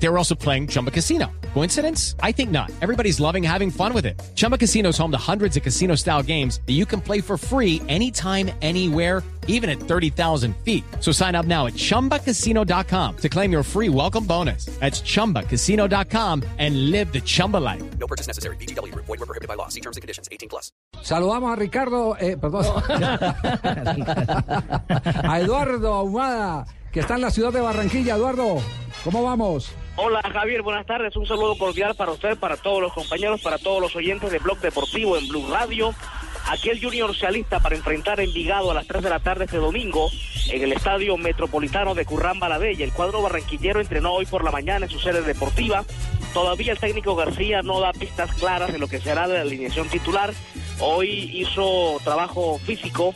They were also playing Chumba Casino. Coincidence? I think not. Everybody's loving having fun with it. Chumba Casino is home to hundreds of casino style games that you can play for free anytime, anywhere, even at 30,000 feet. So sign up now at chumbacasino.com to claim your free welcome bonus. That's chumbacasino.com and live the Chumba life. No purchase necessary. BGW. Void were prohibited by law. See terms and conditions. 18 plus. Saludamos a Ricardo, eh, perdón, a Eduardo Ahumada, que está en la ciudad de Barranquilla. Eduardo, ¿cómo vamos? Hola Javier, buenas tardes. Un saludo cordial para usted, para todos los compañeros, para todos los oyentes de Blog Deportivo en Blue Radio. Aquí el Junior se alista para enfrentar a Envigado a las 3 de la tarde este domingo en el Estadio Metropolitano de Currán Baladella. El cuadro barranquillero entrenó hoy por la mañana en su sede deportiva. Todavía el técnico García no da pistas claras de lo que será de la alineación titular. Hoy hizo trabajo físico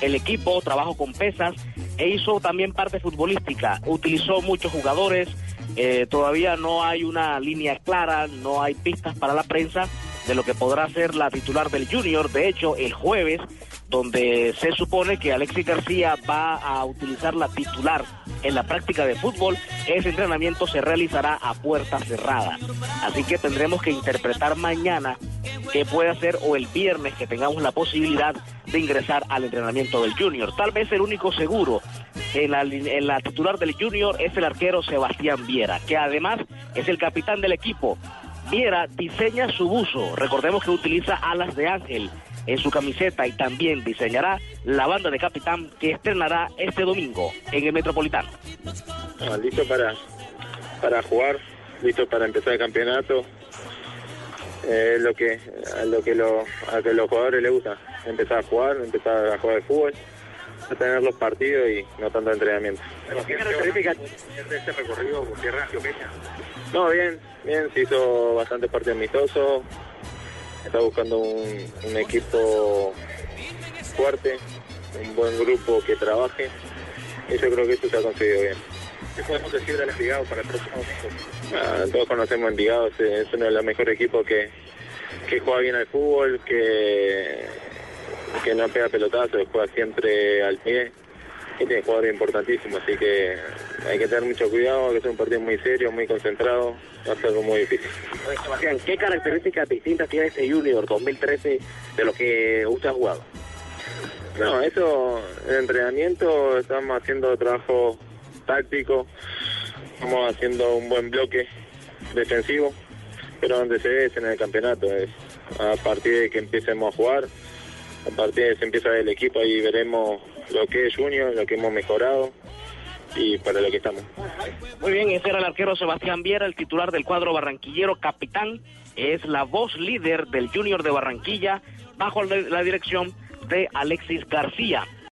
el equipo, trabajo con pesas e hizo también parte futbolística. Utilizó muchos jugadores, eh, todavía no hay una línea clara, no hay pistas para la prensa de lo que podrá ser la titular del Junior. De hecho, el jueves, donde se supone que Alexis García va a utilizar la titular en la práctica de fútbol, ese entrenamiento se realizará a puerta cerrada. Así que tendremos que interpretar mañana qué puede hacer o el viernes que tengamos la posibilidad de ingresar al entrenamiento del Junior. Tal vez el único seguro en la, titular del Junior es el arquero Sebastián Viera, que además es el capitán del equipo. Viera diseña su buzo. Recordemos que utiliza alas de ángel en su camiseta y también diseñará la banda de capitán que estrenará este domingo en el Metropolitano. Listo para, para jugar, listo para empezar el campeonato. Eh, Es lo que, a lo que, lo, a que los jugadores les gusta, empezar a jugar, empezar a jugar de fútbol, a tener los partidos y no tanto entrenamiento. ¿Qué características de este recorrido por tierra antioqueña? No, bien, bien, se hizo bastante partido amistoso, está buscando un, un equipo fuerte, un buen grupo que trabaje, y yo creo que eso se ha conseguido bien. ¿Qué podemos decir del Envigado para el próximo Ah, todos conocemos Envigado, es, es uno de los mejores equipos que, que juega bien al fútbol, que, que no pega pelotazos, juega siempre al pie y tiene jugadores importantísimos, así que hay que tener mucho cuidado, que es un partido muy serio, muy concentrado, va a ser algo muy difícil. Sebastián, ¿qué características distintas tiene este Junior 2013 de lo que usted ha jugado? No, eso, el entrenamiento, estamos haciendo trabajo táctico, estamos haciendo un buen bloque defensivo, pero donde se es en el campeonato, es a partir de que empecemos a jugar, a partir de que se empieza el equipo, ahí veremos lo que es Junior, lo que hemos mejorado y para lo que estamos. Muy bien, ese era el arquero Sebastián Viera, el titular del cuadro barranquillero, capitán, es la voz líder del Junior de Barranquilla, bajo la dirección de Alexis García.